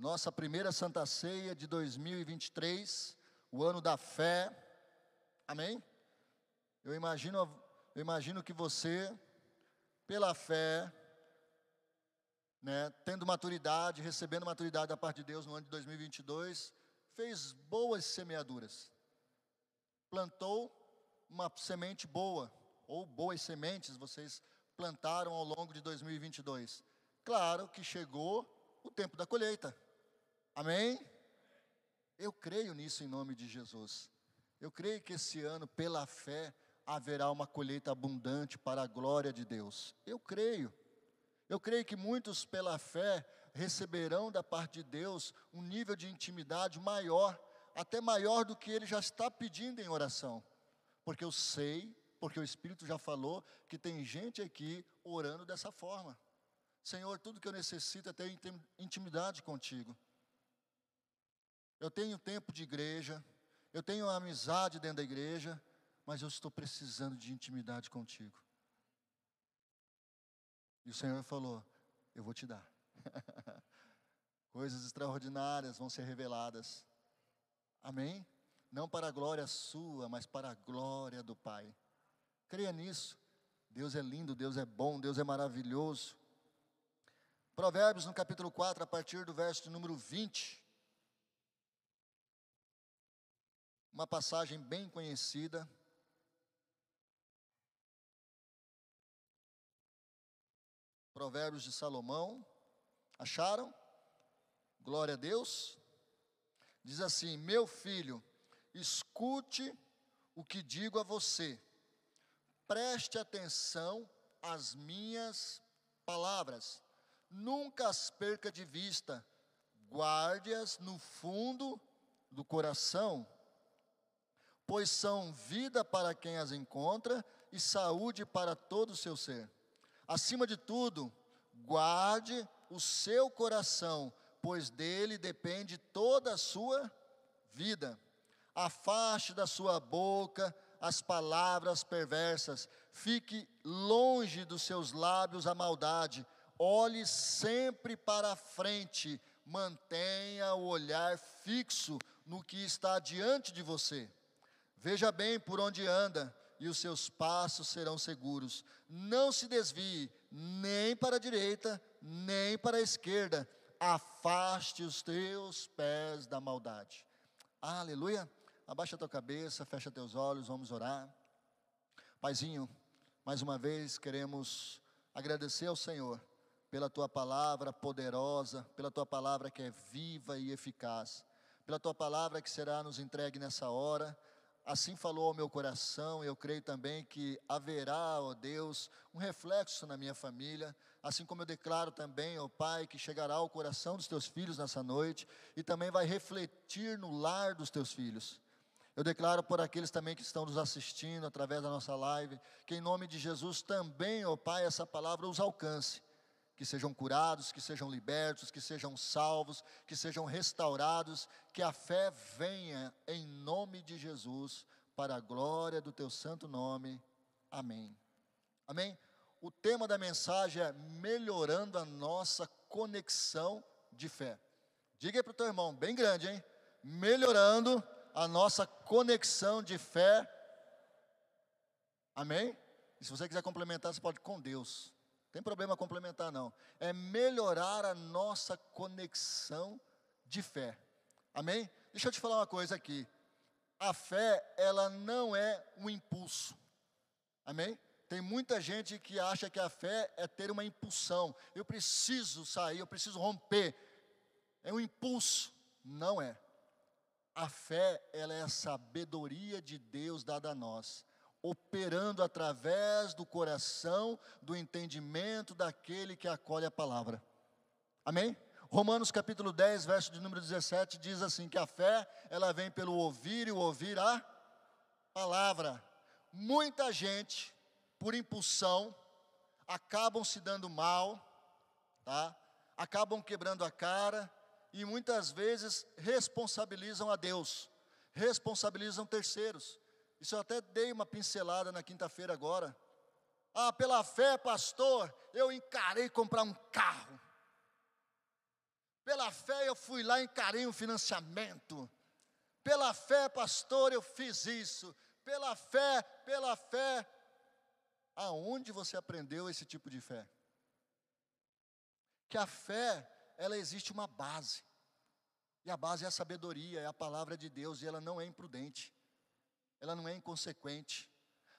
nossa primeira Santa Ceia de 2023, o ano da fé. Amém? Eu imagino, eu imagino que você, pela fé, né, tendo maturidade, recebendo maturidade da parte de Deus no ano de 2022, fez boas semeaduras. Plantou uma semente boa, ou boas sementes vocês plantaram ao longo de 2022. Claro que chegou o tempo da colheita. Amém? Eu creio nisso em nome de Jesus. Eu creio que esse ano, pela fé, haverá uma colheita abundante para a glória de Deus. Eu creio. Eu creio que muitos, pela fé, receberão da parte de Deus um nível de intimidade maior, até maior do que ele já está pedindo em oração. Porque eu sei, porque o Espírito já falou, que tem gente aqui orando dessa forma. Senhor, tudo que eu necessito é ter intimidade contigo. Eu tenho tempo de igreja, eu tenho amizade dentro da igreja, mas eu estou precisando de intimidade contigo. E o Senhor falou: Eu vou te dar. Coisas extraordinárias vão ser reveladas. Amém? Não para a glória sua, mas para a glória do Pai. Creia nisso. Deus é lindo, Deus é bom, Deus é maravilhoso. Provérbios no capítulo 4, a partir do verso número 20. Uma passagem bem conhecida. Provérbios de Salomão. Acharam? Glória a Deus. Diz assim: Meu filho, escute o que digo a você, preste atenção às minhas palavras, nunca as perca de vista, guarde-as no fundo do coração, pois são vida para quem as encontra e saúde para todo o seu ser. Acima de tudo, guarde o seu coração, pois dele depende toda a sua vida. Afaste da sua boca as palavras perversas, fique longe dos seus lábios a maldade, olhe sempre para a frente, mantenha o olhar fixo no que está diante de você. Veja bem por onde anda, e os seus passos serão seguros. Não se desvie nem para a direita, nem para a esquerda. Afaste os teus pés da maldade. Aleluia. Abaixa a tua cabeça, fecha teus olhos, vamos orar. Paizinho, mais uma vez queremos agradecer ao Senhor pela tua palavra poderosa, pela tua palavra que é viva e eficaz, pela tua palavra que será nos entregue nessa hora Assim falou ao meu coração, eu creio também que haverá, ó Deus, um reflexo na minha família, assim como eu declaro também, ó Pai, que chegará ao coração dos teus filhos nessa noite e também vai refletir no lar dos teus filhos. Eu declaro por aqueles também que estão nos assistindo através da nossa live, que em nome de Jesus também, ó Pai, essa palavra os alcance que sejam curados, que sejam libertos, que sejam salvos, que sejam restaurados, que a fé venha em nome de Jesus, para a glória do teu santo nome. Amém. Amém? O tema da mensagem é melhorando a nossa conexão de fé. Diga aí para o teu irmão, bem grande, hein? Melhorando a nossa conexão de fé. Amém? E se você quiser complementar, você pode com Deus tem problema complementar não. É melhorar a nossa conexão de fé. Amém? Deixa eu te falar uma coisa aqui. A fé, ela não é um impulso. Amém? Tem muita gente que acha que a fé é ter uma impulsão. Eu preciso sair, eu preciso romper. É um impulso. Não é. A fé, ela é a sabedoria de Deus dada a nós operando através do coração, do entendimento daquele que acolhe a palavra. Amém? Romanos capítulo 10, verso de número 17 diz assim que a fé, ela vem pelo ouvir e o ouvir a palavra. Muita gente, por impulsão, acabam se dando mal, tá? Acabam quebrando a cara e muitas vezes responsabilizam a Deus, responsabilizam terceiros. Isso eu até dei uma pincelada na quinta-feira agora. Ah, pela fé, pastor, eu encarei comprar um carro. Pela fé eu fui lá e encarei um financiamento. Pela fé, pastor, eu fiz isso. Pela fé, pela fé. Aonde você aprendeu esse tipo de fé? Que a fé, ela existe uma base. E a base é a sabedoria, é a palavra de Deus, e ela não é imprudente. Ela não é inconsequente.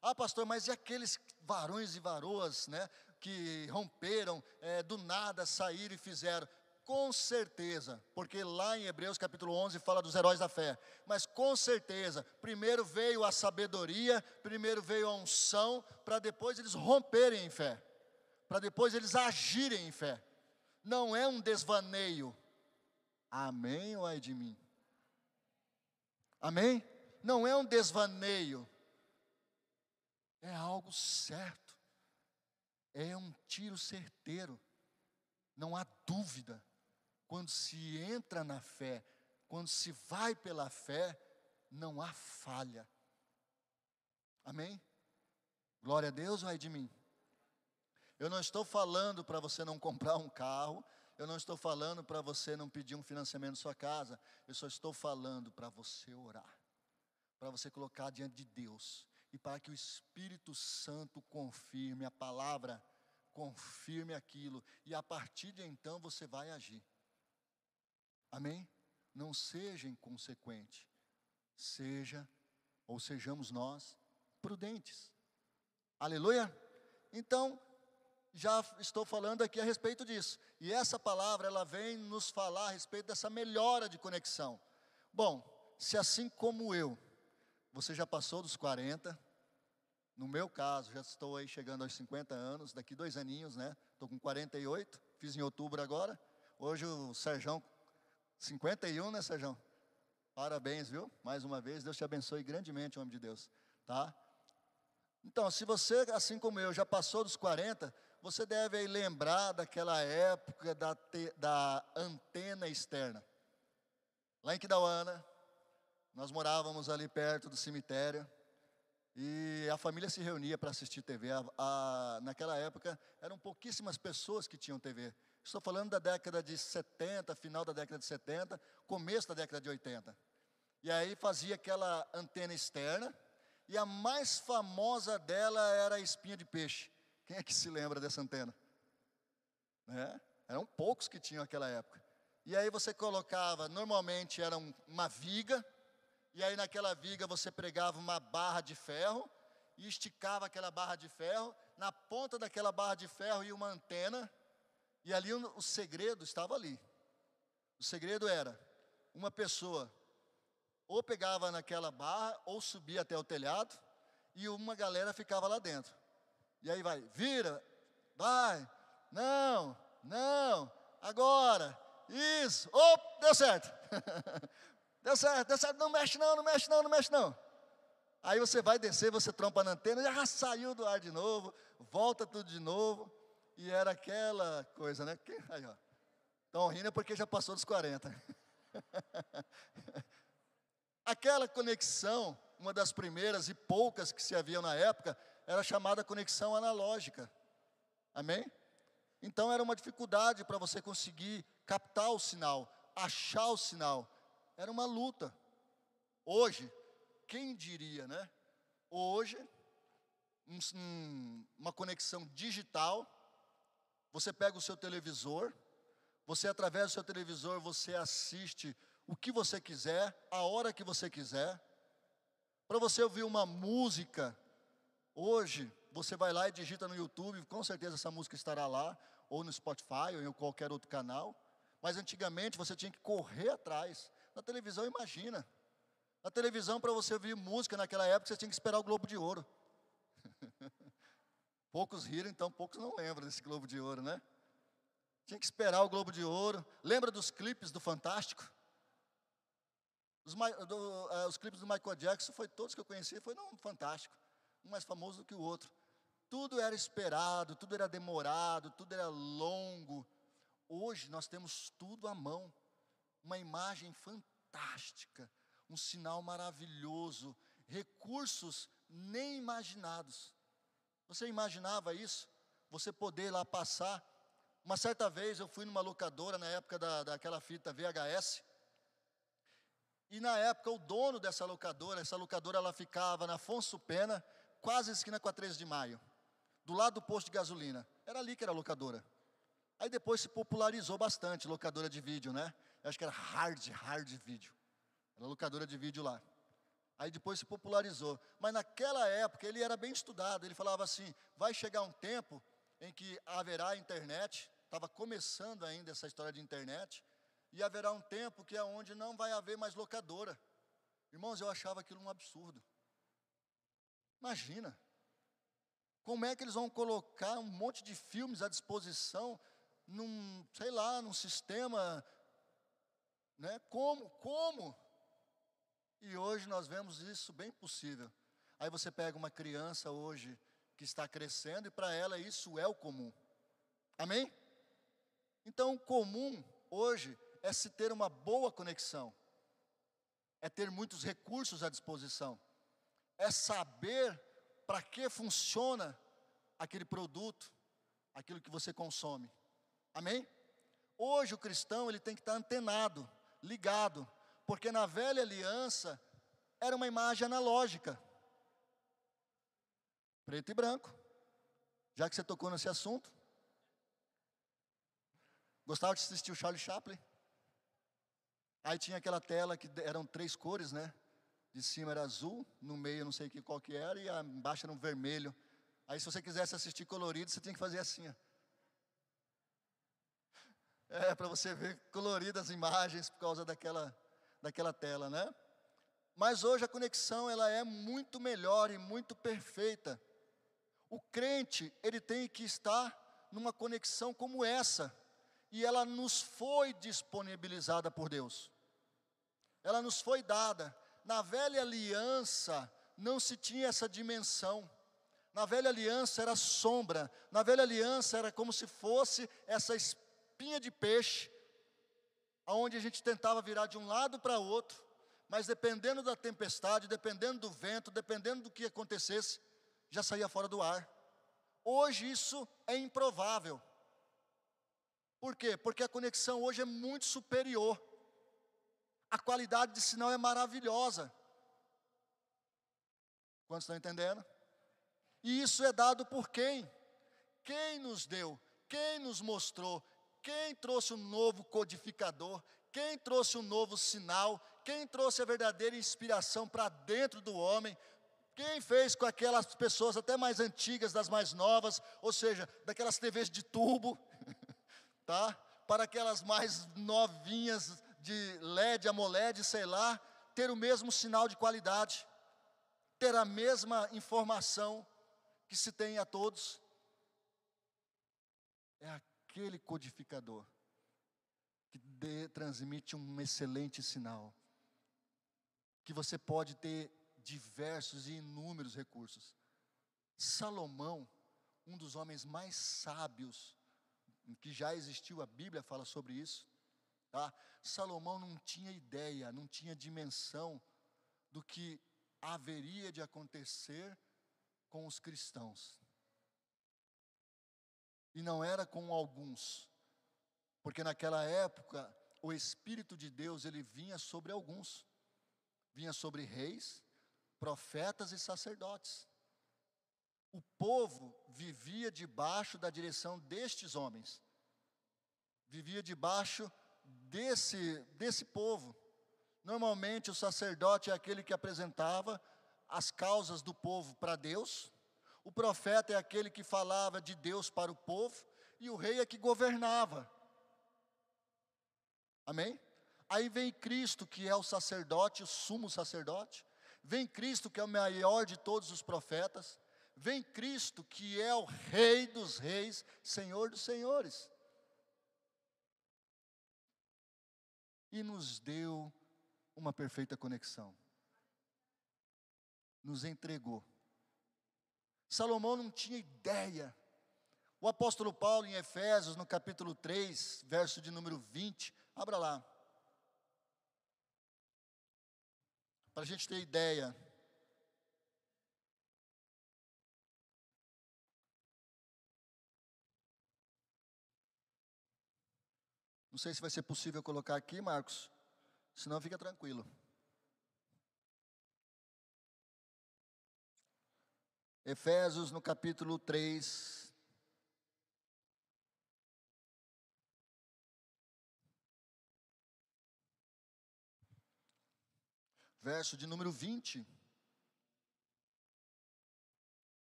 Ah, pastor, mas e aqueles varões e varoas, né, que romperam, é, do nada saíram e fizeram? Com certeza, porque lá em Hebreus capítulo 11 fala dos heróis da fé, mas com certeza, primeiro veio a sabedoria, primeiro veio a unção, para depois eles romperem em fé, para depois eles agirem em fé. Não é um desvaneio. Amém ou é de mim? Amém? Não é um desvaneio, é algo certo, é um tiro certeiro, não há dúvida. Quando se entra na fé, quando se vai pela fé, não há falha. Amém? Glória a Deus ou é de mim? Eu não estou falando para você não comprar um carro, eu não estou falando para você não pedir um financiamento na sua casa, eu só estou falando para você orar, para você colocar diante de Deus e para que o Espírito Santo confirme a palavra, confirme aquilo, e a partir de então você vai agir. Amém? Não seja inconsequente, seja, ou sejamos nós, prudentes. Aleluia? Então, já estou falando aqui a respeito disso. E essa palavra, ela vem nos falar a respeito dessa melhora de conexão. Bom, se assim como eu, você já passou dos 40, no meu caso, já estou aí chegando aos 50 anos, daqui dois aninhos, né? Estou com 48, fiz em outubro agora. Hoje o Serjão 51, né, Sérgio? Parabéns, viu? Mais uma vez, Deus te abençoe grandemente, homem de Deus, tá? Então, se você, assim como eu, já passou dos 40, você deve lembrar daquela época da, te, da antena externa. Lá em Quidauana, nós morávamos ali perto do cemitério, e a família se reunia para assistir TV. A, a, naquela época, eram pouquíssimas pessoas que tinham TV. Estou falando da década de 70, final da década de 70, começo da década de 80. E aí fazia aquela antena externa, e a mais famosa dela era a espinha de peixe. Quem é que se lembra dessa antena? Né? Eram poucos que tinham naquela época. E aí você colocava, normalmente era uma viga, e aí naquela viga você pregava uma barra de ferro, e esticava aquela barra de ferro, na ponta daquela barra de ferro ia uma antena, e ali o, segredo estava ali. O segredo era uma pessoa ou pegava naquela barra ou subia até o telhado e uma galera ficava lá dentro. E aí vai, vira, vai, não, não, agora, isso, op, deu certo. deu certo, deu certo, não mexe não, não mexe não, não mexe não. Aí você vai descer, você trompa na antena, já saiu do ar de novo, volta tudo de novo. E era aquela coisa, né? Aí, ó. Estão rindo porque já passou dos 40. aquela conexão, uma das primeiras e poucas que se haviam na época, era chamada conexão analógica. Amém? Então era uma dificuldade para você conseguir captar o sinal, achar o sinal. Era uma luta. Hoje, quem diria, né? Hoje, um, um, uma conexão digital você pega o seu televisor, você através do seu televisor você assiste o que você quiser, a hora que você quiser. Para você ouvir uma música, hoje você vai lá e digita no YouTube, com certeza essa música estará lá, ou no Spotify, ou em qualquer outro canal. Mas antigamente você tinha que correr atrás. Na televisão, imagina. Na televisão, para você ouvir música naquela época, você tinha que esperar o Globo de Ouro. Poucos riram, então poucos não lembram desse Globo de Ouro, né? Tinha que esperar o Globo de Ouro. Lembra dos clipes do Fantástico? Os, do, uh, os clipes do Michael Jackson, foi todos que eu conheci, foi não, fantástico. Um mais famoso do que o outro. Tudo era esperado, tudo era demorado, tudo era longo. Hoje nós temos tudo à mão. Uma imagem fantástica, um sinal maravilhoso, recursos nem imaginados. Você imaginava isso? Você poder lá passar Uma certa vez eu fui numa locadora, na época da, daquela fita VHS, e na época o dono dessa locadora, essa locadora ela ficava na Afonso Pena, quase esquina com a 13 de maio, do lado do posto de gasolina. Era ali que era a locadora. Aí depois se popularizou bastante, locadora de vídeo, né? Acho que era hard, hard vídeo. Era locadora de vídeo lá. Aí depois se popularizou. Mas naquela época ele era bem estudado. Ele falava assim: vai chegar um tempo em que haverá internet. Estava começando ainda essa história de internet. E haverá um tempo que é onde não vai haver mais locadora. Irmãos, eu achava aquilo um absurdo. Imagina. Como é que eles vão colocar um monte de filmes à disposição num, sei lá, num sistema, né? Como? Como? E hoje nós vemos isso bem possível. Aí você pega uma criança hoje que está crescendo e para ela isso é o comum. Amém? Então, o comum hoje é se ter uma boa conexão, é ter muitos recursos à disposição, é saber para que funciona aquele produto, aquilo que você consome. Amém? Hoje o cristão ele tem que estar antenado, ligado, porque na velha aliança era uma imagem analógica, preto e branco. Já que você tocou nesse assunto, gostava de assistir o Charlie Chaplin? Aí tinha aquela tela que eram três cores, né? De cima era azul, no meio não sei qual que era, e embaixo era um vermelho. Aí se você quisesse assistir colorido, você tinha que fazer assim, ó. É, para você ver coloridas as imagens por causa daquela, daquela tela, né? Mas hoje a conexão ela é muito melhor e muito perfeita. O crente, ele tem que estar numa conexão como essa, e ela nos foi disponibilizada por Deus. Ela nos foi dada. Na velha aliança não se tinha essa dimensão. Na velha aliança era sombra, na velha aliança era como se fosse essa espinha de peixe, aonde a gente tentava virar de um lado para outro, mas dependendo da tempestade, dependendo do vento, dependendo do que acontecesse, já saía fora do ar. Hoje isso é improvável. Por quê? Porque a conexão hoje é muito superior. A qualidade de sinal é maravilhosa. Quantos estão entendendo? E isso é dado por quem? Quem nos deu? Quem nos mostrou? Quem trouxe um novo codificador? Quem trouxe um novo sinal? Quem trouxe a verdadeira inspiração para dentro do homem? Quem fez com aquelas pessoas até mais antigas, das mais novas, ou seja, daquelas TVs de tubo, tá? Para aquelas mais novinhas de LED, AMOLED, sei lá, ter o mesmo sinal de qualidade, ter a mesma informação que se tem a todos. É aquele codificador que de, transmite um excelente sinal, que você pode ter diversos e inúmeros recursos. Salomão, um dos homens mais sábios que já existiu, a Bíblia fala sobre isso. Tá? Salomão não tinha ideia, não tinha dimensão do que haveria de acontecer com os cristãos. E não era com alguns, porque naquela época o Espírito de Deus ele vinha sobre alguns, vinha sobre reis, profetas e sacerdotes. O povo vivia debaixo da direção destes homens, vivia debaixo desse, desse povo. Normalmente o sacerdote é aquele que apresentava as causas do povo para Deus, o profeta é aquele que falava de Deus para o povo, e o rei é que governava. Amém? Aí vem Cristo, que é o sacerdote, o sumo sacerdote. Vem Cristo, que é o maior de todos os profetas. Vem Cristo, que é o Rei dos Reis, Senhor dos Senhores. E nos deu uma perfeita conexão. Nos entregou. Salomão não tinha ideia. O apóstolo Paulo, em Efésios, no capítulo 3, verso de número 20, abra lá. Para a gente ter ideia Não sei se vai ser possível colocar aqui, Marcos. Senão fica tranquilo. Efésios no capítulo 3. Verso de número 20.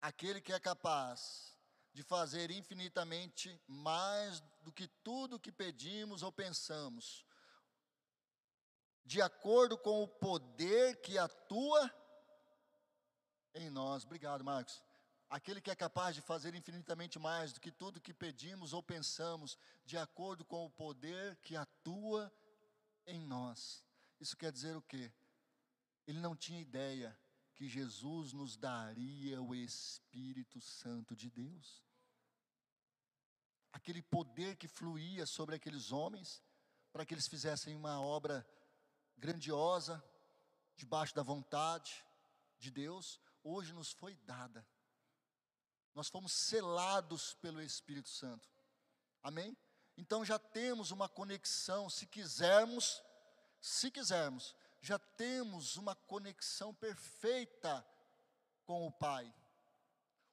Aquele que é capaz de fazer infinitamente mais do que tudo que pedimos ou pensamos, de acordo com o poder que atua em nós. Obrigado, Marcos. Aquele que é capaz de fazer infinitamente mais do que tudo que pedimos ou pensamos, de acordo com o poder que atua em nós. Isso quer dizer o quê? Ele não tinha ideia que Jesus nos daria o Espírito Santo de Deus. Aquele poder que fluía sobre aqueles homens, para que eles fizessem uma obra grandiosa, debaixo da vontade de Deus, hoje nos foi dada. Nós fomos selados pelo Espírito Santo. Amém? Então já temos uma conexão, se quisermos, se quisermos, já temos uma conexão perfeita com o Pai.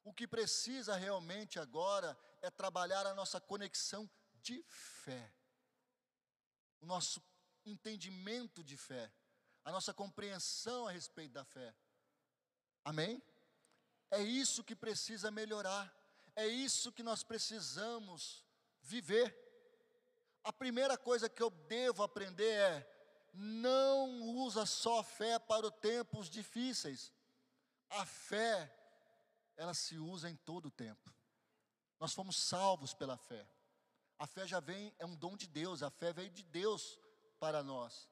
O que precisa realmente agora é trabalhar a nossa conexão de fé. O nosso entendimento de fé, a nossa compreensão a respeito da fé. Amém? É isso que precisa melhorar, é isso que nós precisamos viver. A primeira coisa que eu devo aprender é: não usa só fé para os tempos difíceis. A fé, ela se usa em todo o tempo. Nós fomos salvos pela fé. A fé já vem, é um dom de Deus, a fé veio de Deus para nós.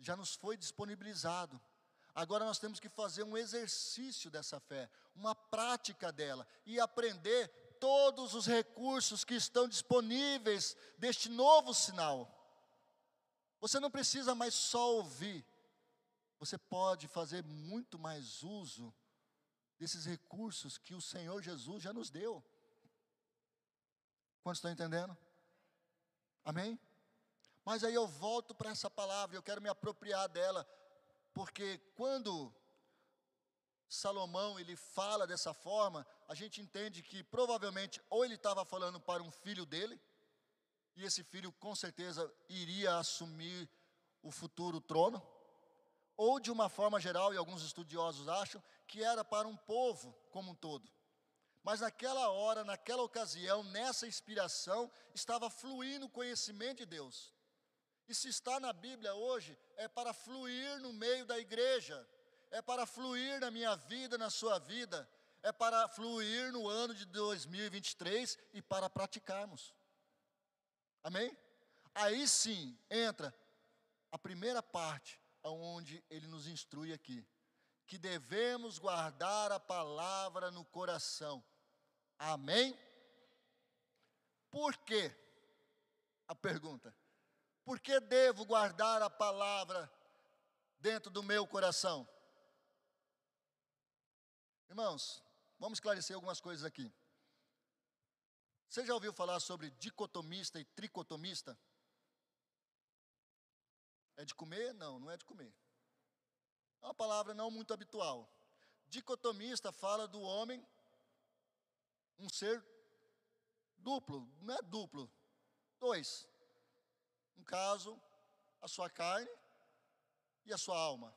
Já nos foi disponibilizado. Agora nós temos que fazer um exercício dessa fé, uma prática dela e aprender todos os recursos que estão disponíveis deste novo sinal. Você não precisa mais só ouvir, você pode fazer muito mais uso desses recursos que o Senhor Jesus já nos deu. Quantos estão entendendo? Amém? Mas aí eu volto para essa palavra, eu quero me apropriar dela, porque quando Salomão ele fala dessa forma, a gente entende que provavelmente ou ele estava falando para um filho dele, e esse filho com certeza iria assumir o futuro trono, ou de uma forma geral, e alguns estudiosos acham, que era para um povo como um todo. Mas naquela hora, naquela ocasião, nessa inspiração, estava fluindo o conhecimento de Deus. E se está na Bíblia hoje, é para fluir no meio da igreja, é para fluir na minha vida, na sua vida, é para fluir no ano de 2023 e para praticarmos. Amém? Aí sim entra a primeira parte, onde ele nos instrui aqui, que devemos guardar a palavra no coração. Amém? Por quê? A pergunta. Por que devo guardar a palavra dentro do meu coração? Irmãos, vamos esclarecer algumas coisas aqui. Você já ouviu falar sobre dicotomista e tricotomista? É de comer? Não, não é de comer. É uma palavra não muito habitual. Dicotomista fala do homem, um ser duplo, não é duplo, dois. Um caso, a sua carne e a sua alma.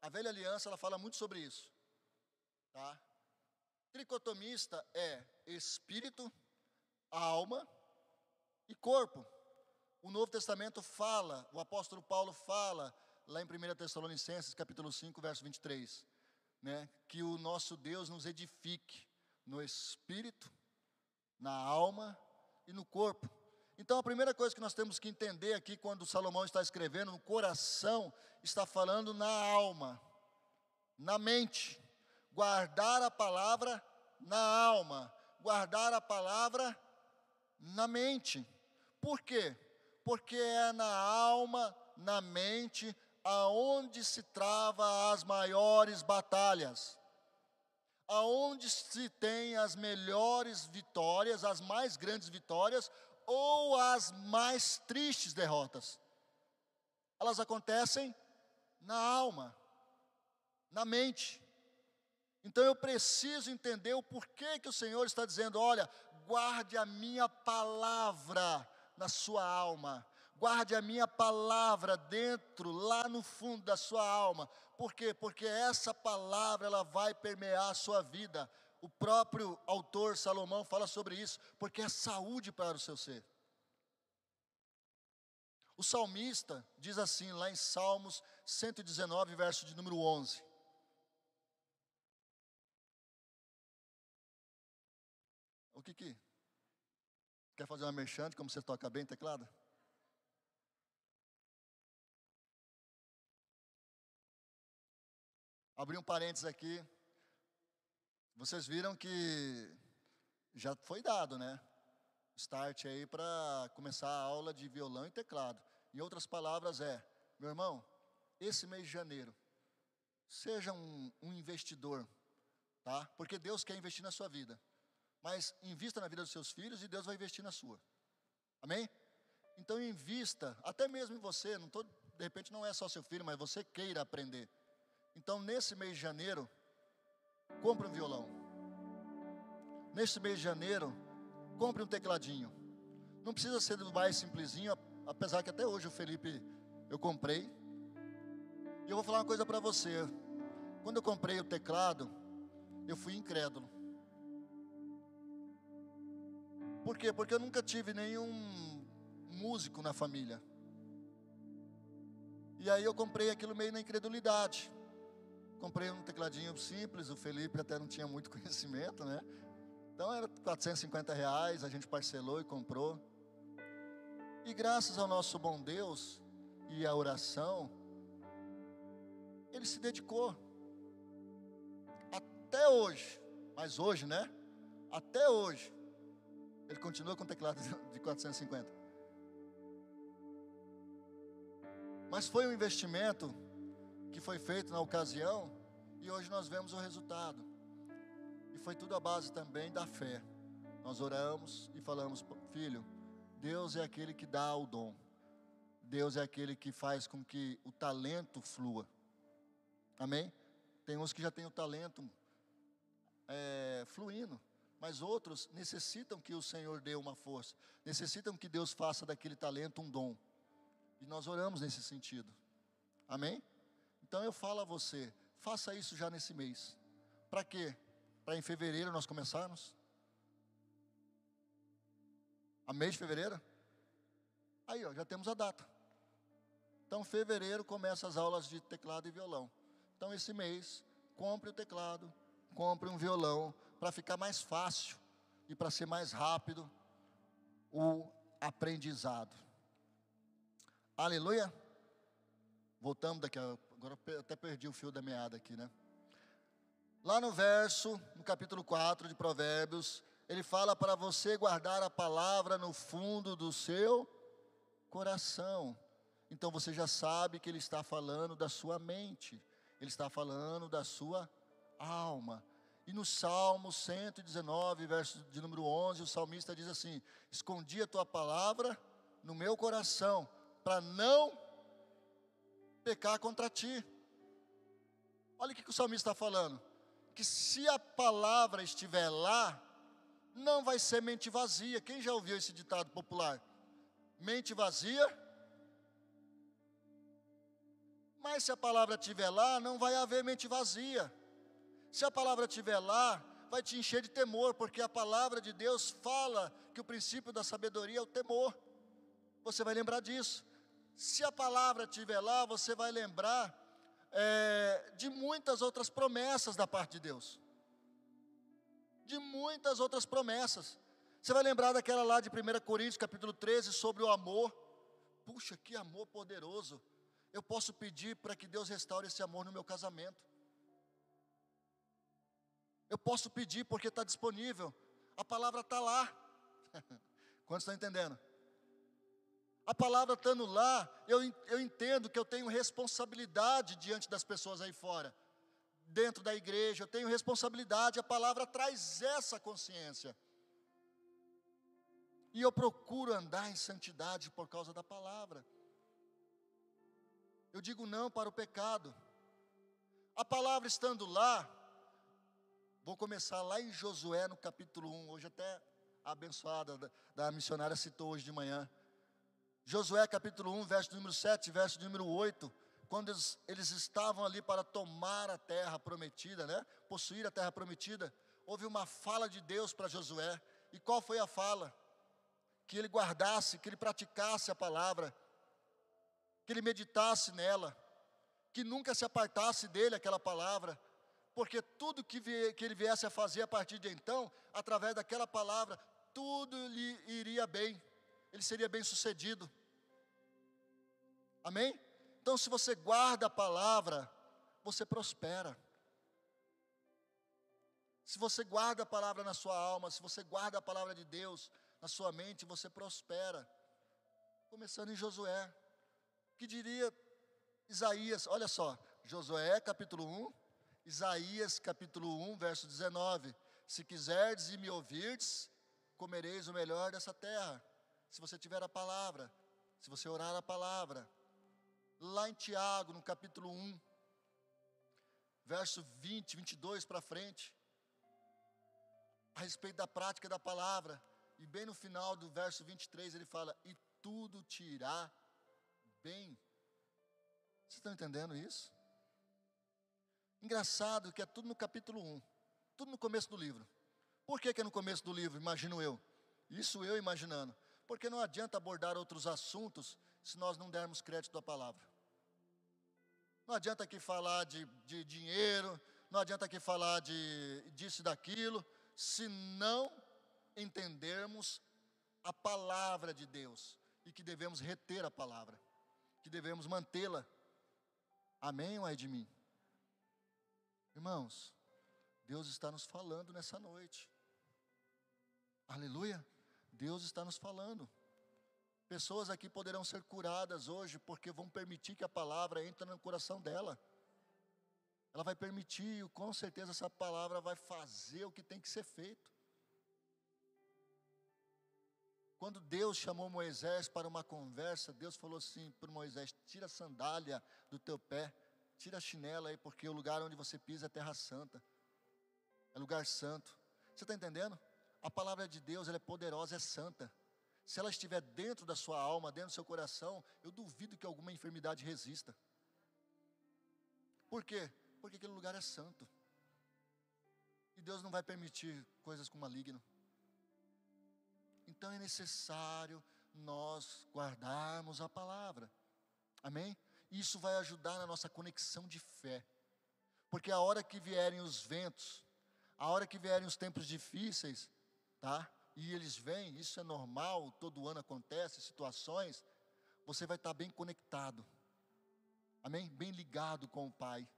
A velha aliança ela fala muito sobre isso. Tá? Tricotomista é espírito, alma e corpo. O Novo Testamento fala, o apóstolo Paulo fala lá em 1 Tessalonicenses, capítulo 5, verso 23, né, que o nosso Deus nos edifique no espírito, na alma e no corpo. Então, a primeira coisa que nós temos que entender aqui, quando Salomão está escrevendo, no coração, está falando na alma, na mente. Guardar a palavra na alma, guardar a palavra na mente. Por quê? Porque é na alma, na mente, aonde se trava as maiores batalhas. Aonde se tem as melhores vitórias, as mais grandes vitórias, ou as mais tristes derrotas. Elas acontecem na alma, na mente. Então eu preciso entender o porquê que o Senhor está dizendo: olha, guarde a minha palavra na sua alma, guarde a minha palavra dentro, lá no fundo da sua alma. Por quê? Porque essa palavra ela vai permear a sua vida. O próprio autor Salomão fala sobre isso, porque é saúde para o seu ser. O salmista diz assim, lá em Salmos 119, verso de número 11: O que que? Quer fazer uma merchante, como você toca bem teclado? Abri um parênteses aqui. Vocês viram que já foi dado, né? Start aí para começar a aula de violão e teclado. Em outras palavras, é, meu irmão, esse mês de janeiro, seja um, um investidor, tá? Porque Deus quer investir na sua vida. Mas invista na vida dos seus filhos e Deus vai investir na sua. Amém? Então invista, até mesmo em você, não tô, de repente não é só seu filho, mas você queira aprender. Então nesse mês de janeiro, compre um violão. Nesse mês de janeiro, compre um tecladinho. Não precisa ser do mais simplesinho, apesar que até hoje o Felipe eu comprei. E eu vou falar uma coisa para você. Quando eu comprei o teclado, eu fui incrédulo. Por quê? Porque eu nunca tive nenhum músico na família. E aí eu comprei aquilo meio na incredulidade. Comprei um tecladinho simples, o Felipe até não tinha muito conhecimento, né? Então era 450 reais, a gente parcelou e comprou. E graças ao nosso bom Deus e à oração, ele se dedicou. Até hoje, mas hoje, né? Até hoje, ele continua com teclado de 450. Mas foi um investimento que foi feito na ocasião e hoje nós vemos o resultado. E foi tudo a base também da fé. Nós oramos e falamos, filho, Deus é aquele que dá o dom. Deus é aquele que faz com que o talento flua. Amém? Tem uns que já têm o talento é, fluindo mas outros necessitam que o Senhor dê uma força, necessitam que Deus faça daquele talento um dom. E nós oramos nesse sentido. Amém? Então eu falo a você, faça isso já nesse mês. Para quê? Para em fevereiro nós começarmos? A mês de fevereiro? Aí, ó, já temos a data. Então, fevereiro começa as aulas de teclado e violão. Então, esse mês, compre o teclado, compre um violão, para ficar mais fácil e para ser mais rápido o aprendizado. Aleluia. Voltamos daqui a, agora até perdi o fio da meada aqui, né? Lá no verso, no capítulo 4 de Provérbios, ele fala para você guardar a palavra no fundo do seu coração. Então você já sabe que ele está falando da sua mente, ele está falando da sua alma. E no Salmo 119, verso de número 11, o salmista diz assim: Escondi a tua palavra no meu coração, para não pecar contra ti. Olha o que o salmista está falando: que se a palavra estiver lá, não vai ser mente vazia. Quem já ouviu esse ditado popular? Mente vazia. Mas se a palavra estiver lá, não vai haver mente vazia. Se a palavra estiver lá, vai te encher de temor, porque a palavra de Deus fala que o princípio da sabedoria é o temor. Você vai lembrar disso. Se a palavra estiver lá, você vai lembrar é, de muitas outras promessas da parte de Deus. De muitas outras promessas. Você vai lembrar daquela lá de 1 Coríntios, capítulo 13, sobre o amor. Puxa, que amor poderoso. Eu posso pedir para que Deus restaure esse amor no meu casamento. Eu posso pedir porque está disponível. A palavra está lá. Quantos estão entendendo? A palavra estando lá, eu, eu entendo que eu tenho responsabilidade diante das pessoas aí fora. Dentro da igreja, eu tenho responsabilidade. A palavra traz essa consciência. E eu procuro andar em santidade por causa da palavra. Eu digo não para o pecado. A palavra estando lá, vou começar lá em Josué no capítulo 1, hoje até a abençoada da, da missionária citou hoje de manhã. Josué capítulo 1, verso número 7, verso número 8, quando eles, eles estavam ali para tomar a terra prometida, né? Possuir a terra prometida, houve uma fala de Deus para Josué. E qual foi a fala? Que ele guardasse, que ele praticasse a palavra, que ele meditasse nela que nunca se apartasse dele aquela palavra, porque tudo que, que ele viesse a fazer a partir de então, através daquela palavra, tudo lhe iria bem, ele seria bem sucedido. Amém? Então, se você guarda a palavra, você prospera. Se você guarda a palavra na sua alma, se você guarda a palavra de Deus na sua mente, você prospera. Começando em Josué, que diria Isaías, olha só, Josué capítulo 1, Isaías capítulo 1, verso 19: Se quiserdes e me ouvirdes, comereis o melhor dessa terra. Se você tiver a palavra, se você orar a palavra. Lá em Tiago, no capítulo 1, verso 20, 22 para frente, a respeito da prática da palavra, e bem no final do verso 23 ele fala: E tudo te irá bem. Vocês estão entendendo isso? Engraçado que é tudo no capítulo 1, tudo no começo do livro. Por que, que é no começo do livro, imagino eu? Isso eu imaginando. Porque não adianta abordar outros assuntos se nós não dermos crédito à palavra. Não adianta aqui falar de, de dinheiro, não adianta aqui falar de disso e daquilo, se não entendermos a palavra de Deus e que devemos reter a palavra, que devemos mantê-la Amém ou é de mim? Irmãos, Deus está nos falando nessa noite. Aleluia. Deus está nos falando. Pessoas aqui poderão ser curadas hoje porque vão permitir que a palavra entre no coração dela. Ela vai permitir, e com certeza essa palavra vai fazer o que tem que ser feito. Quando Deus chamou Moisés para uma conversa, Deus falou assim para Moisés: tira a sandália do teu pé, tira a chinela aí, porque o lugar onde você pisa é terra santa, é lugar santo. Você está entendendo? A palavra de Deus ela é poderosa, é santa. Se ela estiver dentro da sua alma, dentro do seu coração, eu duvido que alguma enfermidade resista. Por quê? Porque aquele lugar é santo. E Deus não vai permitir coisas com maligno. Então é necessário nós guardarmos a palavra. Amém? Isso vai ajudar na nossa conexão de fé. Porque a hora que vierem os ventos, a hora que vierem os tempos difíceis, tá? E eles vêm, isso é normal, todo ano acontece, situações, você vai estar bem conectado. Amém? Bem ligado com o Pai.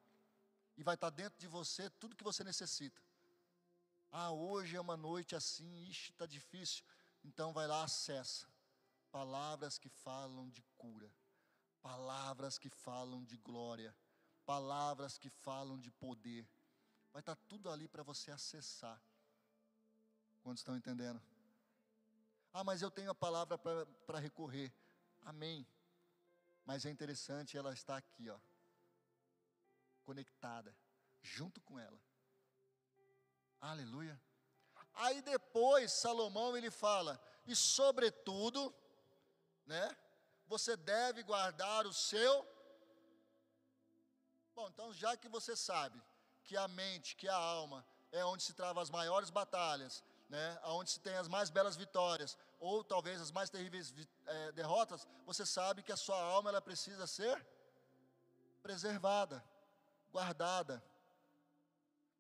E vai estar dentro de você tudo que você necessita. Ah, hoje é uma noite assim, ixi, está difícil. Então vai lá, acessa. Palavras que falam de cura, palavras que falam de glória, palavras que falam de poder. Vai estar tudo ali para você acessar. Quantos estão entendendo? Ah, mas eu tenho a palavra para recorrer. Amém. Mas é interessante, ela está aqui, ó, conectada, junto com ela. Aleluia. Aí depois Salomão ele fala: "E sobretudo, né? Você deve guardar o seu Bom, então já que você sabe que a mente, que a alma é onde se travam as maiores batalhas, né, onde se tem as mais belas vitórias, ou talvez as mais terríveis é, derrotas, você sabe que a sua alma ela precisa ser preservada, guardada,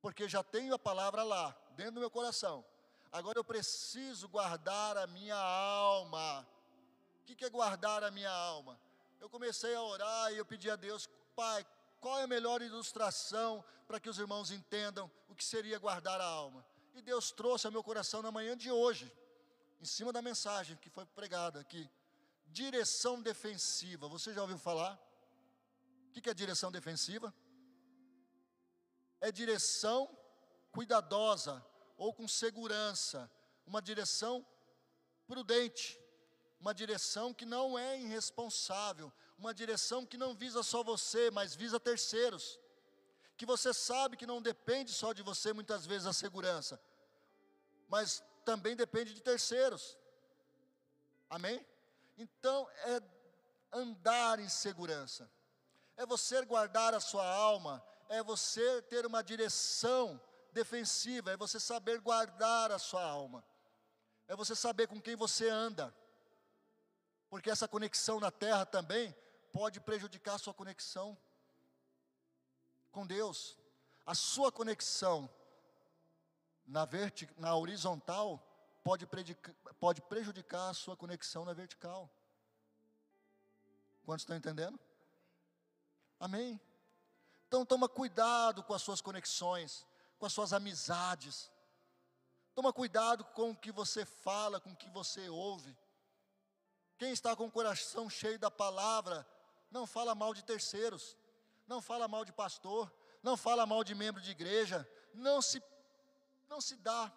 porque já tenho a palavra lá, dentro do meu coração. Agora eu preciso guardar a minha alma. O que é guardar a minha alma? Eu comecei a orar e eu pedi a Deus, Pai, qual é a melhor ilustração para que os irmãos entendam o que seria guardar a alma? E Deus trouxe ao meu coração na manhã de hoje, em cima da mensagem que foi pregada aqui. Direção defensiva. Você já ouviu falar? O que é direção defensiva? É direção cuidadosa ou com segurança, uma direção prudente, uma direção que não é irresponsável, uma direção que não visa só você, mas visa terceiros. Que você sabe que não depende só de você muitas vezes a segurança, mas também depende de terceiros. Amém? Então é andar em segurança, é você guardar a sua alma, é você ter uma direção defensiva, é você saber guardar a sua alma, é você saber com quem você anda, porque essa conexão na terra também pode prejudicar a sua conexão com Deus. A sua conexão na, vertic, na horizontal pode, pode prejudicar a sua conexão na vertical. Quantos estão entendendo? Amém? Então toma cuidado com as suas conexões, com as suas amizades. Toma cuidado com o que você fala, com o que você ouve. Quem está com o coração cheio da palavra não fala mal de terceiros, não fala mal de pastor, não fala mal de membro de igreja, não se, não se dá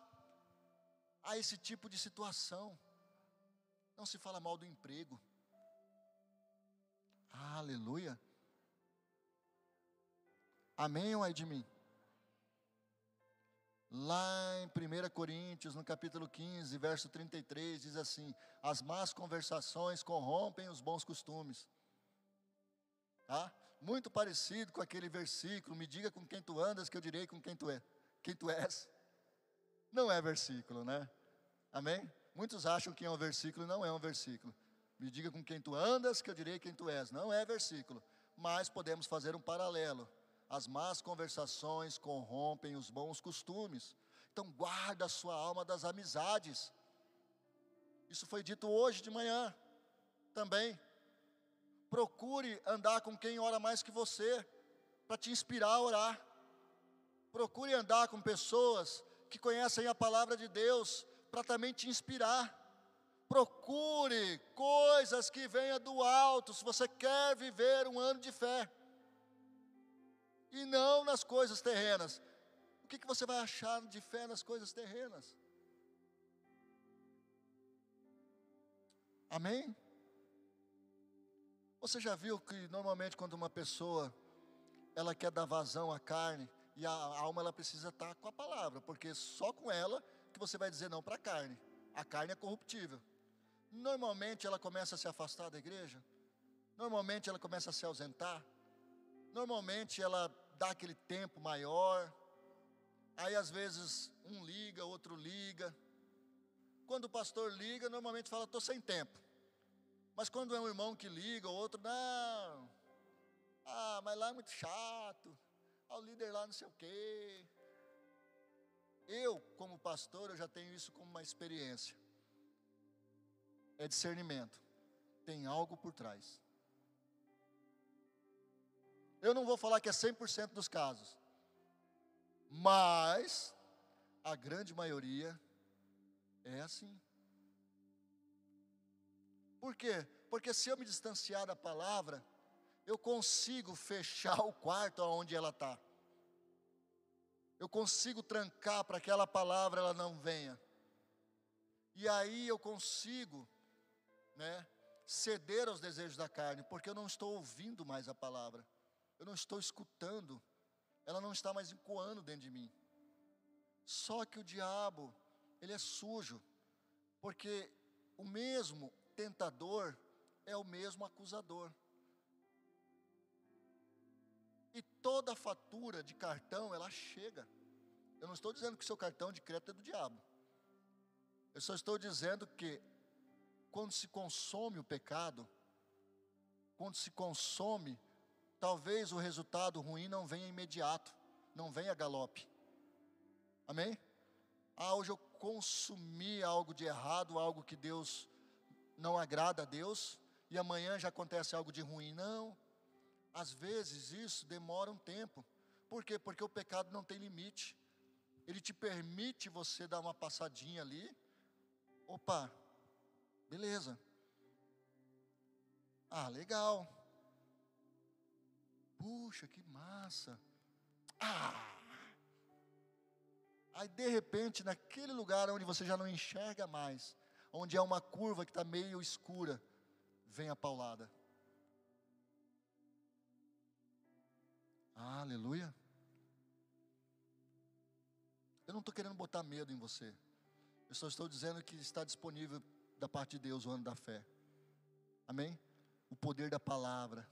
a esse tipo de situação. Não se fala mal do emprego. Aleluia. Amém ou é de mim? Lá em 1 Coríntios, no capítulo 15, verso 33, diz assim: As más conversações corrompem os bons costumes. Tá? Muito parecido com aquele versículo, me diga com quem tu andas, que eu direi com quem tu é, quem tu és. Não é versículo, né? Amém? Muitos acham que é um versículo, não é um versículo. Me diga com quem tu andas, que eu direi quem tu és. Não é versículo, mas podemos fazer um paralelo. As más conversações corrompem os bons costumes. Então guarda a sua alma das amizades. Isso foi dito hoje de manhã também. Procure andar com quem ora mais que você, para te inspirar a orar. Procure andar com pessoas que conhecem a palavra de Deus, para também te inspirar. Procure coisas que venham do alto, se você quer viver um ano de fé. E não nas coisas terrenas. O que, que você vai achar de fé nas coisas terrenas? Amém? Você já viu que normalmente quando uma pessoa ela quer dar vazão à carne e a alma ela precisa estar com a palavra, porque só com ela que você vai dizer não para a carne. A carne é corruptível. Normalmente ela começa a se afastar da igreja. Normalmente ela começa a se ausentar. Normalmente ela dá aquele tempo maior. Aí às vezes um liga, outro liga. Quando o pastor liga, normalmente fala: "Estou sem tempo". Mas quando é um irmão que liga, o outro, não. Ah, mas lá é muito chato. O líder lá não sei o quê. Eu, como pastor, eu já tenho isso como uma experiência. É discernimento. Tem algo por trás. Eu não vou falar que é 100% dos casos. Mas a grande maioria é assim. Por quê? Porque se eu me distanciar da palavra, eu consigo fechar o quarto onde ela está. Eu consigo trancar para que aquela palavra ela não venha. E aí eu consigo, né, ceder aos desejos da carne, porque eu não estou ouvindo mais a palavra. Eu não estou escutando. Ela não está mais ecoando dentro de mim. Só que o diabo, ele é sujo, porque o mesmo tentador é o mesmo acusador. Toda fatura de cartão, ela chega. Eu não estou dizendo que seu cartão de crédito é do diabo. Eu só estou dizendo que quando se consome o pecado, quando se consome, talvez o resultado ruim não venha imediato, não venha galope. Amém? Ah, hoje eu consumi algo de errado, algo que Deus não agrada a Deus e amanhã já acontece algo de ruim. Não. Às vezes isso demora um tempo. Por quê? Porque o pecado não tem limite. Ele te permite você dar uma passadinha ali. Opa, beleza. Ah, legal. Puxa, que massa. Ah! Aí de repente, naquele lugar onde você já não enxerga mais, onde é uma curva que está meio escura, vem a paulada. Aleluia. Eu não estou querendo botar medo em você. Eu só estou dizendo que está disponível da parte de Deus o ano da fé. Amém? O poder da palavra.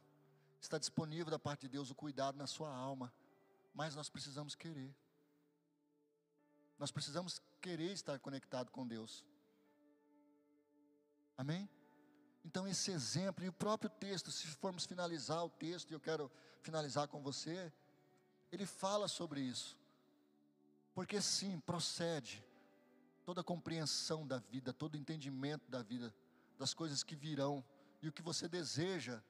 Está disponível da parte de Deus o cuidado na sua alma. Mas nós precisamos querer. Nós precisamos querer estar conectado com Deus. Amém? Então, esse exemplo e o próprio texto, se formos finalizar o texto, e eu quero finalizar com você, ele fala sobre isso. Porque sim, procede toda a compreensão da vida, todo o entendimento da vida, das coisas que virão e o que você deseja,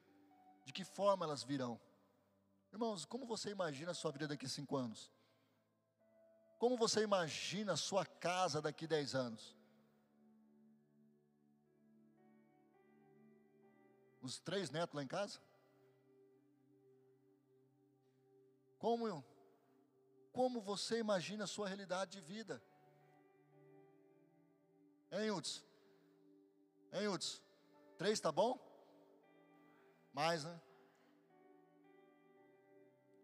de que forma elas virão. Irmãos, como você imagina a sua vida daqui a cinco anos? Como você imagina a sua casa daqui a dez anos? Os três netos lá em casa? Como, como você imagina a sua realidade de vida? Hein, Hudson? Hein, Hudson? Três tá bom? Mais, né?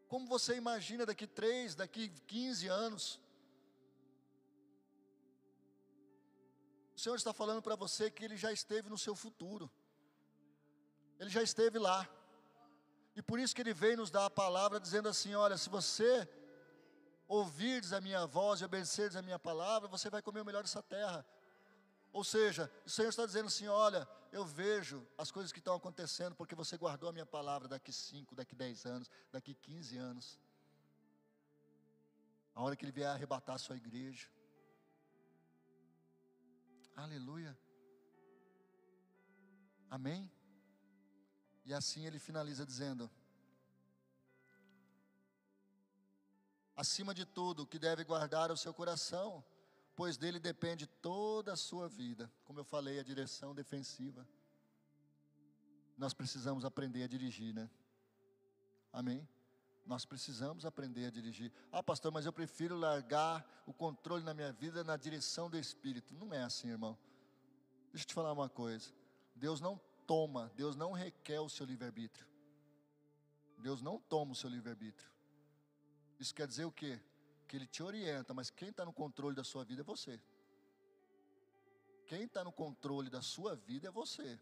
Como você imagina daqui três, daqui 15 anos? O Senhor está falando para você que Ele já esteve no seu futuro. Ele já esteve lá. E por isso que Ele veio nos dar a palavra dizendo assim: olha, se você ouvirdes a minha voz e obedecerdes a minha palavra, você vai comer o melhor dessa terra. Ou seja, o Senhor está dizendo assim: olha, eu vejo as coisas que estão acontecendo porque você guardou a minha palavra daqui 5, daqui 10 anos, daqui 15 anos. A hora que Ele vier arrebatar a sua igreja. Aleluia. Amém? E assim ele finaliza dizendo: Acima de tudo, o que deve guardar é o seu coração, pois dele depende toda a sua vida. Como eu falei, a direção defensiva. Nós precisamos aprender a dirigir, né? Amém? Nós precisamos aprender a dirigir. Ah, pastor, mas eu prefiro largar o controle na minha vida na direção do Espírito. Não é assim, irmão. Deixa eu te falar uma coisa. Deus não toma, Deus não requer o seu livre-arbítrio. Deus não toma o seu livre-arbítrio. Isso quer dizer o quê? Que Ele te orienta, mas quem está no controle da sua vida é você. Quem está no controle da sua vida é você.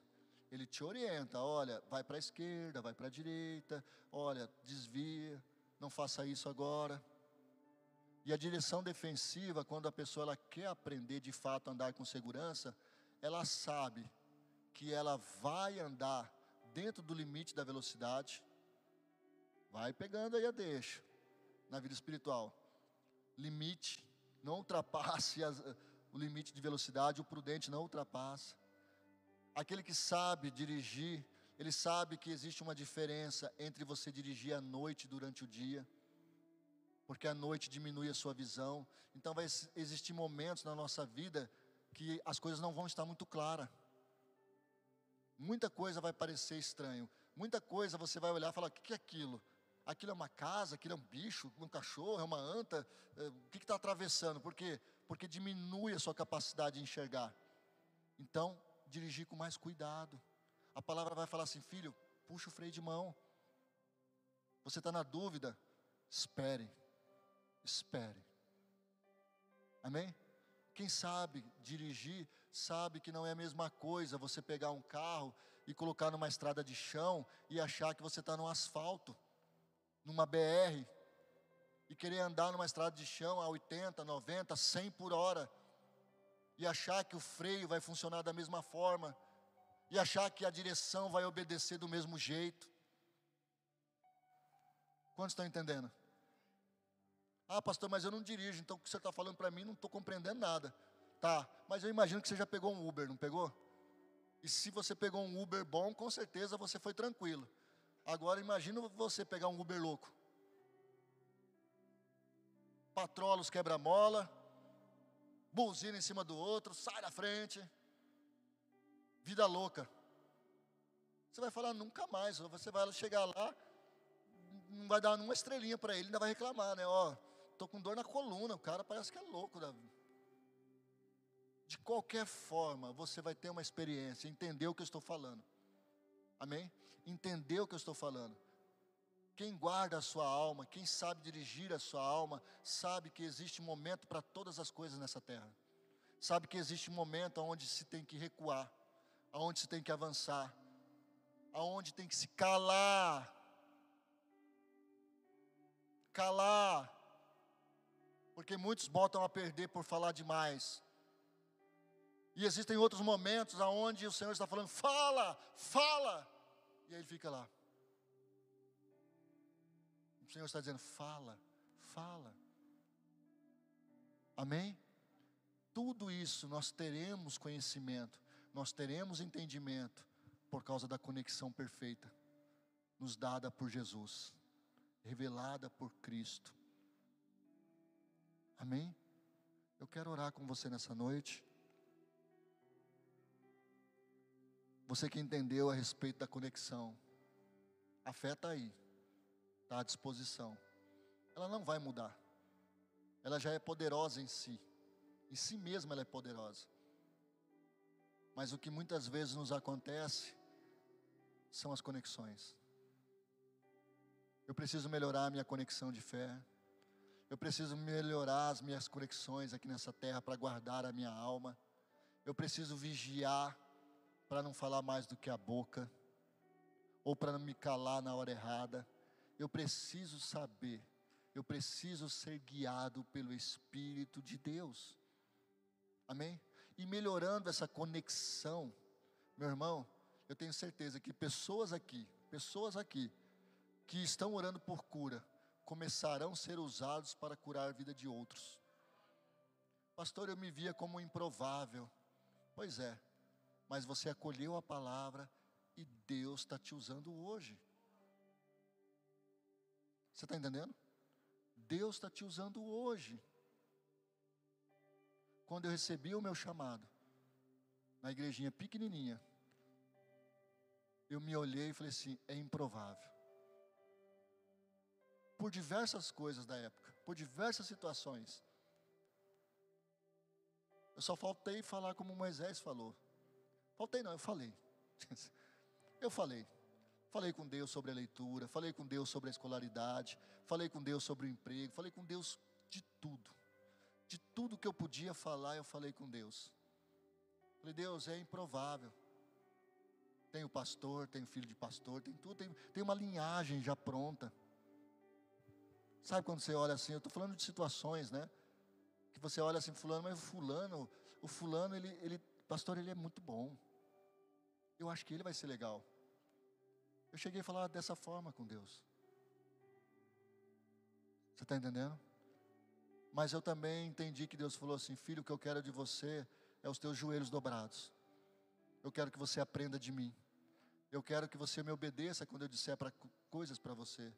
Ele te orienta, olha, vai para a esquerda, vai para a direita, olha, desvia, não faça isso agora. E a direção defensiva, quando a pessoa ela quer aprender de fato a andar com segurança, ela sabe que ela vai andar dentro do limite da velocidade, vai pegando aí a deixa, na vida espiritual. Limite, não ultrapasse as, o limite de velocidade, o prudente não ultrapassa. Aquele que sabe dirigir, ele sabe que existe uma diferença entre você dirigir à noite durante o dia, porque a noite diminui a sua visão. Então vai existir momentos na nossa vida que as coisas não vão estar muito claras. Muita coisa vai parecer estranho. Muita coisa você vai olhar e falar: o que é aquilo? Aquilo é uma casa, aquilo é um bicho, um cachorro, é uma anta. É, o que está atravessando? Por quê? Porque diminui a sua capacidade de enxergar. Então, dirigir com mais cuidado. A palavra vai falar assim: filho, puxa o freio de mão. Você está na dúvida? Espere, espere. Amém? Quem sabe dirigir, sabe que não é a mesma coisa você pegar um carro e colocar numa estrada de chão e achar que você está no asfalto, numa BR, e querer andar numa estrada de chão a 80, 90, 100 por hora, e achar que o freio vai funcionar da mesma forma, e achar que a direção vai obedecer do mesmo jeito. Quantos estão entendendo? Ah, pastor, mas eu não dirijo, então o que você está falando para mim não estou compreendendo nada. Tá, mas eu imagino que você já pegou um Uber, não pegou? E se você pegou um Uber bom, com certeza você foi tranquilo. Agora imagina você pegar um Uber louco. Patrolos quebra-mola, buzina em cima do outro, sai da frente. Vida louca. Você vai falar nunca mais, você vai chegar lá, não vai dar uma estrelinha para ele, ainda vai reclamar, né? Ó, Estou com dor na coluna, o cara parece que é louco. Da... de qualquer forma, você vai ter uma experiência, entender o que eu estou falando. Amém? Entender o que eu estou falando. Quem guarda a sua alma, quem sabe dirigir a sua alma, sabe que existe um momento para todas as coisas nessa terra. Sabe que existe um momento onde se tem que recuar, aonde se tem que avançar, aonde tem que se calar. Calar. Porque muitos botam a perder por falar demais. E existem outros momentos aonde o Senhor está falando: "Fala, fala". E aí ele fica lá. O Senhor está dizendo: "Fala, fala". Amém? Tudo isso nós teremos conhecimento, nós teremos entendimento por causa da conexão perfeita nos dada por Jesus, revelada por Cristo. Amém? Eu quero orar com você nessa noite. Você que entendeu a respeito da conexão, a fé está aí, está à disposição. Ela não vai mudar. Ela já é poderosa em si. Em si mesma ela é poderosa. Mas o que muitas vezes nos acontece são as conexões. Eu preciso melhorar a minha conexão de fé. Eu preciso melhorar as minhas conexões aqui nessa terra para guardar a minha alma. Eu preciso vigiar para não falar mais do que a boca, ou para não me calar na hora errada. Eu preciso saber, eu preciso ser guiado pelo Espírito de Deus. Amém? E melhorando essa conexão, meu irmão, eu tenho certeza que pessoas aqui, pessoas aqui, que estão orando por cura, começarão a ser usados para curar a vida de outros. Pastor, eu me via como improvável. Pois é, mas você acolheu a palavra e Deus está te usando hoje. Você está entendendo? Deus está te usando hoje. Quando eu recebi o meu chamado, na igrejinha pequenininha, eu me olhei e falei assim: é improvável. Por diversas coisas da época, por diversas situações. Eu só faltei falar como Moisés falou. Faltei não, eu falei. Eu falei. Falei com Deus sobre a leitura, falei com Deus sobre a escolaridade, falei com Deus sobre o emprego, falei com Deus de tudo. De tudo que eu podia falar, eu falei com Deus. Falei, Deus, é improvável. Tem o pastor, tem o filho de pastor, tem tudo, tem, tem uma linhagem já pronta. Sabe quando você olha assim, eu estou falando de situações, né? Que você olha assim, fulano, mas o fulano, o fulano, ele, ele, pastor, ele é muito bom. Eu acho que ele vai ser legal. Eu cheguei a falar dessa forma com Deus. Você está entendendo? Mas eu também entendi que Deus falou assim: Filho, o que eu quero de você é os teus joelhos dobrados. Eu quero que você aprenda de mim. Eu quero que você me obedeça quando eu disser pra, coisas para você.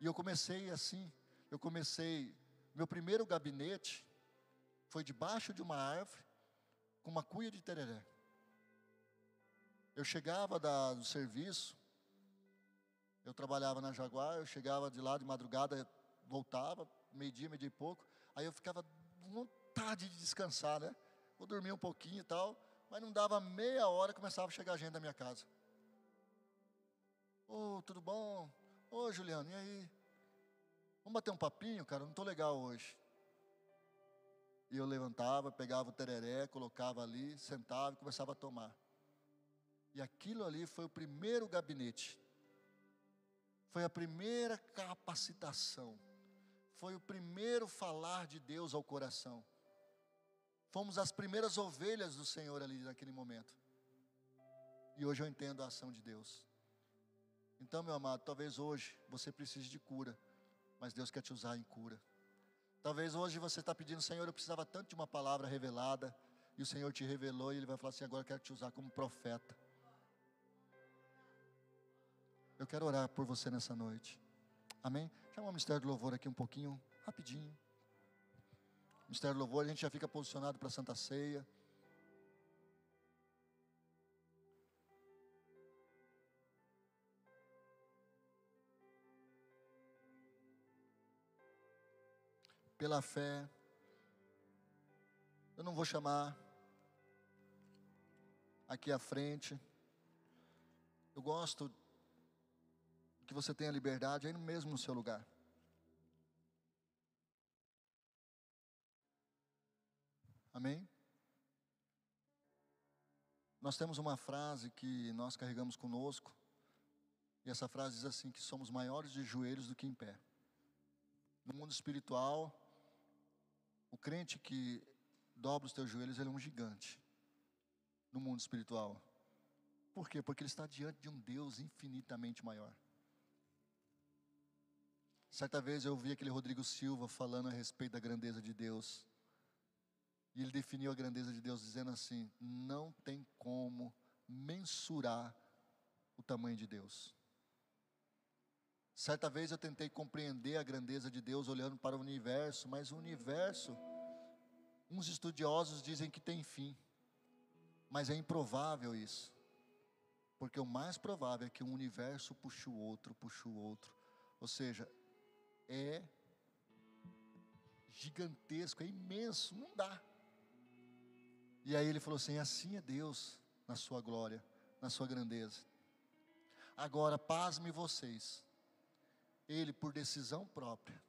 E eu comecei assim. Eu comecei. Meu primeiro gabinete foi debaixo de uma árvore com uma cuia de tereré. Eu chegava da, do serviço, eu trabalhava na Jaguar, eu chegava de lá de madrugada, voltava, meio-dia, meio-dia e pouco, aí eu ficava vontade de descansar, né? Vou dormir um pouquinho e tal, mas não dava meia hora, começava a chegar gente da minha casa. Ô, oh, tudo bom? Ô, oh, Juliano, e aí? Vamos bater um papinho, cara? Não estou legal hoje. E eu levantava, pegava o tereré, colocava ali, sentava e começava a tomar. E aquilo ali foi o primeiro gabinete. Foi a primeira capacitação. Foi o primeiro falar de Deus ao coração. Fomos as primeiras ovelhas do Senhor ali naquele momento. E hoje eu entendo a ação de Deus. Então, meu amado, talvez hoje você precise de cura, mas Deus quer te usar em cura. Talvez hoje você está pedindo, Senhor, eu precisava tanto de uma palavra revelada, e o Senhor te revelou, e Ele vai falar assim: agora eu quero te usar como profeta. Eu quero orar por você nessa noite. Amém? Chama o Ministério do Louvor aqui um pouquinho, rapidinho. Ministério do Louvor, a gente já fica posicionado para a Santa Ceia. Pela fé, eu não vou chamar aqui à frente. Eu gosto que você tenha liberdade aí mesmo no seu lugar. Amém? Nós temos uma frase que nós carregamos conosco, e essa frase diz assim: que somos maiores de joelhos do que em pé. No mundo espiritual, o crente que dobra os teus joelhos, ele é um gigante. No mundo espiritual. Por quê? Porque ele está diante de um Deus infinitamente maior. Certa vez eu ouvi aquele Rodrigo Silva falando a respeito da grandeza de Deus. E ele definiu a grandeza de Deus dizendo assim: não tem como mensurar o tamanho de Deus. Certa vez eu tentei compreender a grandeza de Deus olhando para o universo, mas o universo, uns estudiosos dizem que tem fim, mas é improvável isso, porque o mais provável é que um universo puxe o outro, puxe o outro, ou seja, é gigantesco, é imenso, não dá. E aí ele falou assim: assim é Deus na sua glória, na sua grandeza. Agora, pasme vocês, ele, por decisão própria,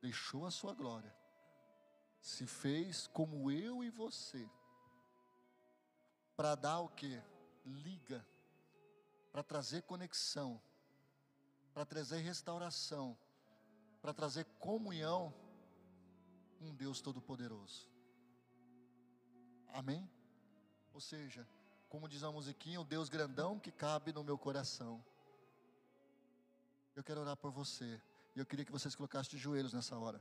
deixou a sua glória, se fez como eu e você, para dar o que? Liga, para trazer conexão, para trazer restauração, para trazer comunhão um Deus Todo-Poderoso. Amém? Ou seja, como diz a musiquinha, o Deus grandão que cabe no meu coração. Eu quero orar por você. E eu queria que vocês colocassem de joelhos nessa hora.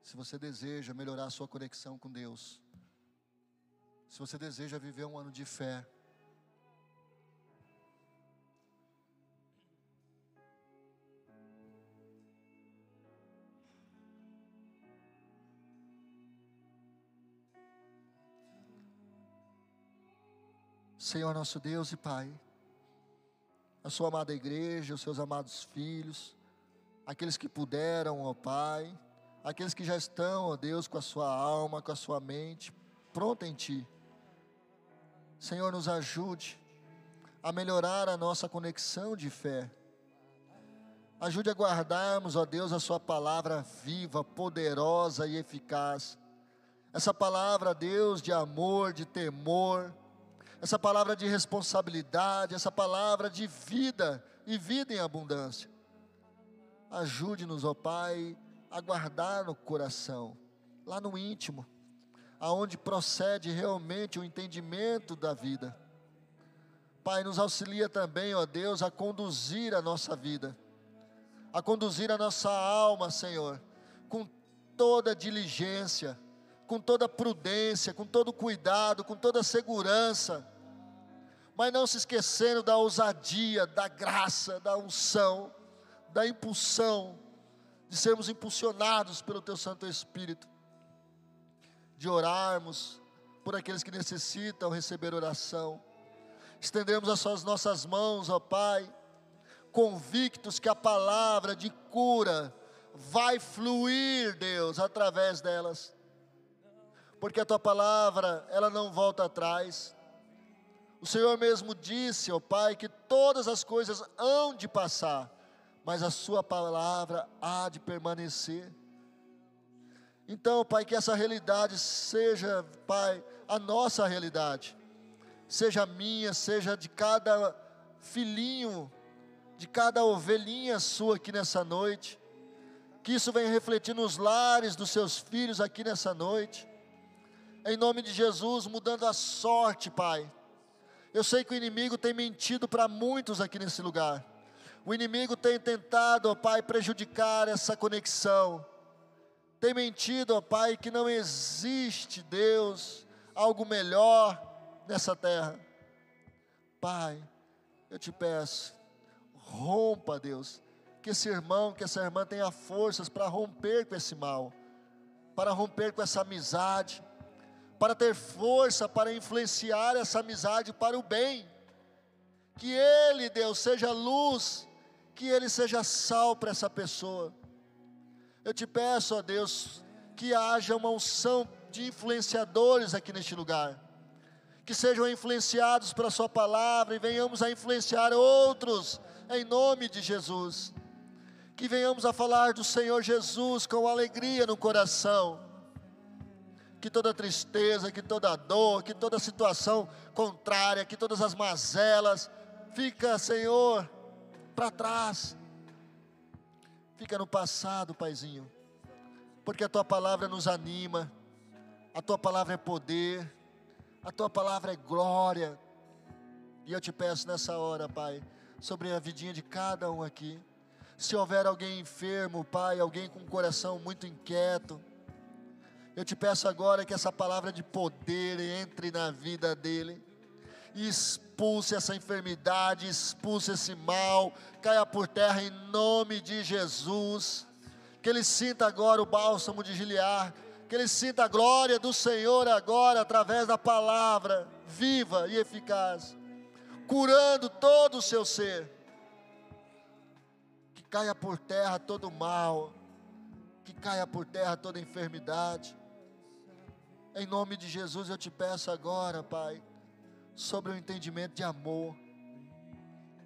Se você deseja melhorar a sua conexão com Deus, se você deseja viver um ano de fé, Senhor nosso Deus e Pai, a sua amada igreja, os seus amados filhos, aqueles que puderam, ó Pai, aqueles que já estão, ó Deus, com a sua alma, com a sua mente pronta em Ti. Senhor, nos ajude a melhorar a nossa conexão de fé. Ajude a guardarmos, ó Deus, a Sua palavra viva, poderosa e eficaz. Essa palavra, Deus, de amor, de temor, essa palavra de responsabilidade, essa palavra de vida e vida em abundância. Ajude-nos, ó Pai, a guardar no coração, lá no íntimo, aonde procede realmente o entendimento da vida. Pai, nos auxilia também, ó Deus, a conduzir a nossa vida, a conduzir a nossa alma, Senhor, com toda diligência, com toda prudência, com todo cuidado, com toda segurança, mas não se esquecendo da ousadia, da graça, da unção, da impulsão, de sermos impulsionados pelo Teu Santo Espírito, de orarmos por aqueles que necessitam receber oração, estendermos as nossas mãos, ó Pai, convictos que a palavra de cura vai fluir, Deus, através delas porque a tua palavra, ela não volta atrás. O Senhor mesmo disse, ó Pai, que todas as coisas hão de passar, mas a Sua palavra há de permanecer. Então, Pai, que essa realidade seja, Pai, a nossa realidade, seja minha, seja de cada filhinho, de cada ovelhinha sua aqui nessa noite, que isso venha refletir nos lares dos seus filhos aqui nessa noite em nome de Jesus, mudando a sorte, Pai. Eu sei que o inimigo tem mentido para muitos aqui nesse lugar. O inimigo tem tentado, ó Pai, prejudicar essa conexão. Tem mentido, ó Pai, que não existe, Deus, algo melhor nessa terra. Pai, eu te peço, rompa, Deus, que esse irmão, que essa irmã tenha forças para romper com esse mal, para romper com essa amizade, para ter força para influenciar essa amizade para o bem. Que Ele, Deus, seja luz, que Ele seja sal para essa pessoa. Eu te peço, ó Deus, que haja uma unção de influenciadores aqui neste lugar. que sejam influenciados pela Sua palavra e venhamos a influenciar outros, em nome de Jesus. Que venhamos a falar do Senhor Jesus com alegria no coração. Que toda tristeza, que toda dor, que toda situação contrária, que todas as mazelas, fica, Senhor, para trás. Fica no passado, Paizinho. Porque a tua palavra nos anima. A tua palavra é poder. A tua palavra é glória. E eu te peço nessa hora, Pai, sobre a vidinha de cada um aqui. Se houver alguém enfermo, Pai, alguém com o coração muito inquieto, eu te peço agora que essa palavra de poder entre na vida dele expulse essa enfermidade, expulse esse mal, caia por terra em nome de Jesus. Que ele sinta agora o bálsamo de Gilear, que ele sinta a glória do Senhor agora através da palavra viva e eficaz, curando todo o seu ser. Que caia por terra todo mal, que caia por terra toda enfermidade. Em nome de Jesus eu te peço agora, Pai, sobre o entendimento de amor,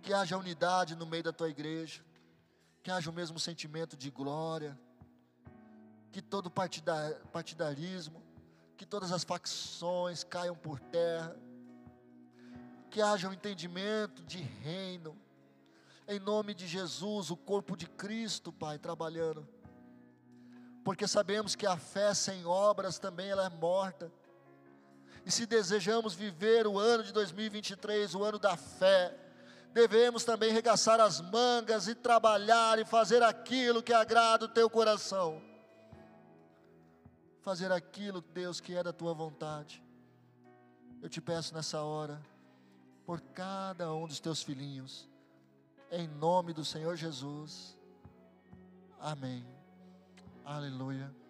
que haja unidade no meio da tua igreja, que haja o mesmo sentimento de glória que todo partidarismo, que todas as facções caiam por terra, que haja um entendimento de reino, em nome de Jesus, o corpo de Cristo, Pai, trabalhando, porque sabemos que a fé sem obras também ela é morta, e se desejamos viver o ano de 2023, o ano da fé, devemos também regaçar as mangas e trabalhar e fazer aquilo que agrada o teu coração fazer aquilo, Deus, que é da tua vontade. Eu te peço nessa hora, por cada um dos teus filhinhos, em nome do Senhor Jesus. Amém. Aleluia.